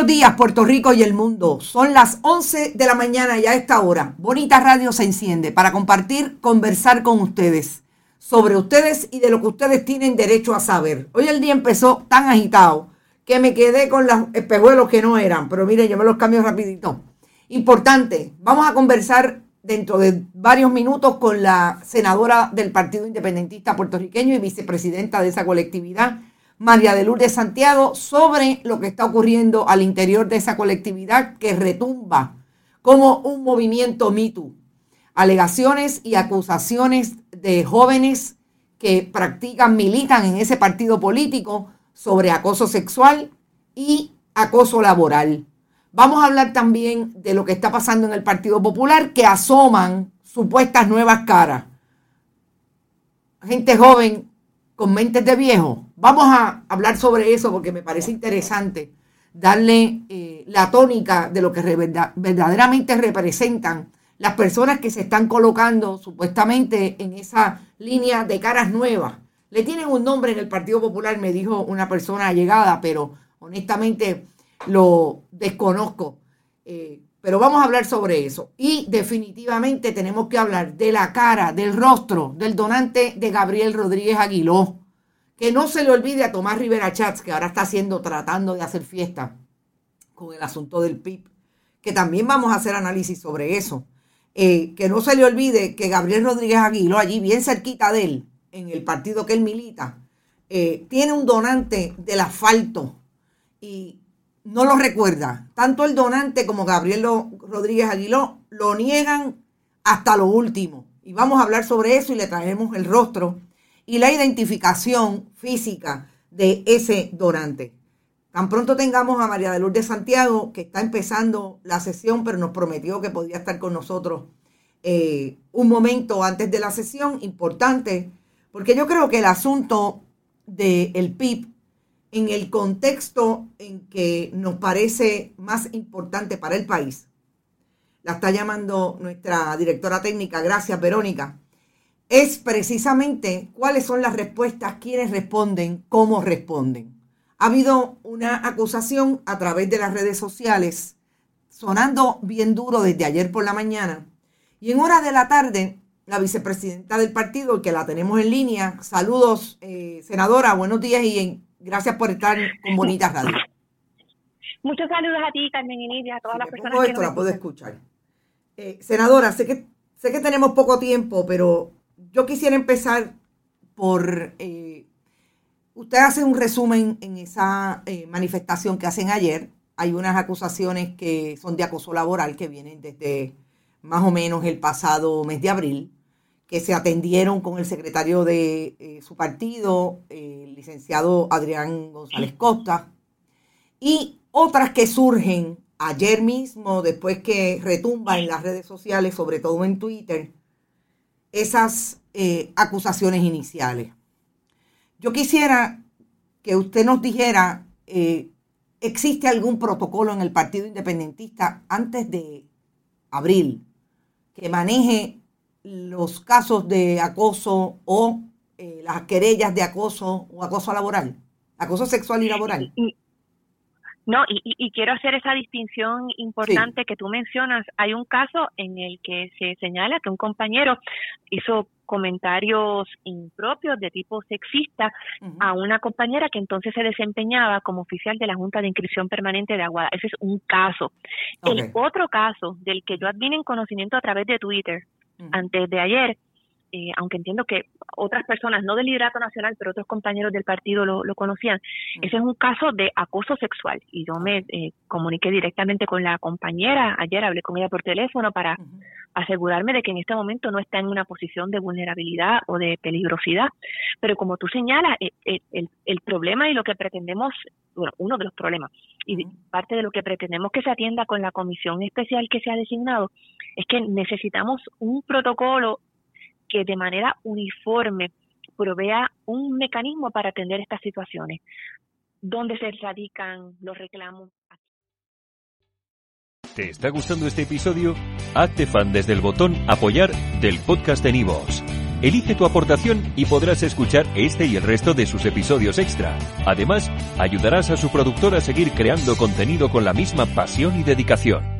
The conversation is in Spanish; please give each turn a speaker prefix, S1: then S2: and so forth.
S1: Buenos días, Puerto Rico y el mundo. Son las 11 de la mañana y a esta hora, Bonita Radio se enciende para compartir, conversar con ustedes sobre ustedes y de lo que ustedes tienen derecho a saber. Hoy el día empezó tan agitado que me quedé con los espejuelos que no eran, pero mire, yo me los cambio rapidito. Importante, vamos a conversar dentro de varios minutos con la senadora del Partido Independentista puertorriqueño y vicepresidenta de esa colectividad, María de Lourdes Santiago sobre lo que está ocurriendo al interior de esa colectividad que retumba como un movimiento MeToo. Alegaciones y acusaciones de jóvenes que practican, militan en ese partido político sobre acoso sexual y acoso laboral. Vamos a hablar también de lo que está pasando en el Partido Popular, que asoman supuestas nuevas caras. Gente joven con mentes de viejo. Vamos a hablar sobre eso porque me parece interesante darle eh, la tónica de lo que verdaderamente representan las personas que se están colocando supuestamente en esa línea de caras nuevas. Le tienen un nombre en el Partido Popular, me dijo una persona allegada, pero honestamente lo desconozco. Eh, pero vamos a hablar sobre eso. Y definitivamente tenemos que hablar de la cara, del rostro del donante de Gabriel Rodríguez Aguiló. Que no se le olvide a Tomás Rivera Chats, que ahora está haciendo, tratando de hacer fiesta con el asunto del PIB. Que también vamos a hacer análisis sobre eso. Eh, que no se le olvide que Gabriel Rodríguez Aguiló, allí bien cerquita de él, en el partido que él milita, eh, tiene un donante del asfalto. Y no lo recuerda. Tanto el donante como Gabriel Rodríguez Aguiló lo niegan hasta lo último. Y vamos a hablar sobre eso y le traemos el rostro y la identificación física de ese donante. Tan pronto tengamos a María de Lourdes Santiago, que está empezando la sesión, pero nos prometió que podía estar con nosotros eh, un momento antes de la sesión, importante, porque yo creo que el asunto del PIB en el contexto en que nos parece más importante para el país. La está llamando nuestra directora técnica, gracias Verónica, es precisamente cuáles son las respuestas, quiénes responden, cómo responden. Ha habido una acusación a través de las redes sociales, sonando bien duro desde ayer por la mañana, y en horas de la tarde, la vicepresidenta del partido, que la tenemos en línea, saludos, eh, senadora, buenos días y en Gracias por estar con Bonita Radio.
S2: Muchos saludos a ti, Carmen y a todas las personas
S1: que esto la puedo escuchar. Eh, senadora, sé que, sé que tenemos poco tiempo, pero yo quisiera empezar por... Eh, usted hace un resumen en esa eh, manifestación que hacen ayer. Hay unas acusaciones que son de acoso laboral que vienen desde más o menos el pasado mes de abril, que se atendieron con el secretario de eh, su partido, el licenciado Adrián González Costa, y otras que surgen ayer mismo, después que retumba en las redes sociales, sobre todo en Twitter, esas eh, acusaciones iniciales. Yo quisiera que usted nos dijera, eh, ¿existe algún protocolo en el Partido Independentista antes de abril que maneje los casos de acoso o eh, las querellas de acoso o acoso laboral, acoso sexual y laboral?
S2: No, y, quiero hacer esa distinción importante que tú mencionas. Hay un caso en el que se señala que un compañero hizo comentarios impropios de tipo sexista a una compañera que entonces se desempeñaba como oficial de la Junta de Inscripción Permanente de Aguada. Ese es un caso. El otro caso del que yo advine en conocimiento a través de Twitter antes de ayer eh, aunque entiendo que otras personas, no del liderato nacional, pero otros compañeros del partido lo, conocían, mm. ese es un caso de acoso sexual. Y yo me eh, comuniqué directamente con la compañera, ayer hablé con ella por teléfono para asegurarme de que en este momento no está en una posición de vulnerabilidad o de peligrosidad. Pero como tú señalas, eh, el, el, problema y lo que pretendemos, bueno, uno de los problemas, y parte de lo que pretendemos que se atienda con la comisión especial que se ha designado, es que necesitamos un protocolo que de manera uniforme provea un mecanismo para atender estas situaciones. ¿Dónde se radican los reclamos?
S3: ¿Te está gustando este episodio? Hazte fan desde el botón apoyar del podcast de Nivos. Elige tu aportación y podrás escuchar este y el resto de sus episodios extra. Además, ayudarás a su productor a seguir creando contenido con la misma pasión y dedicación.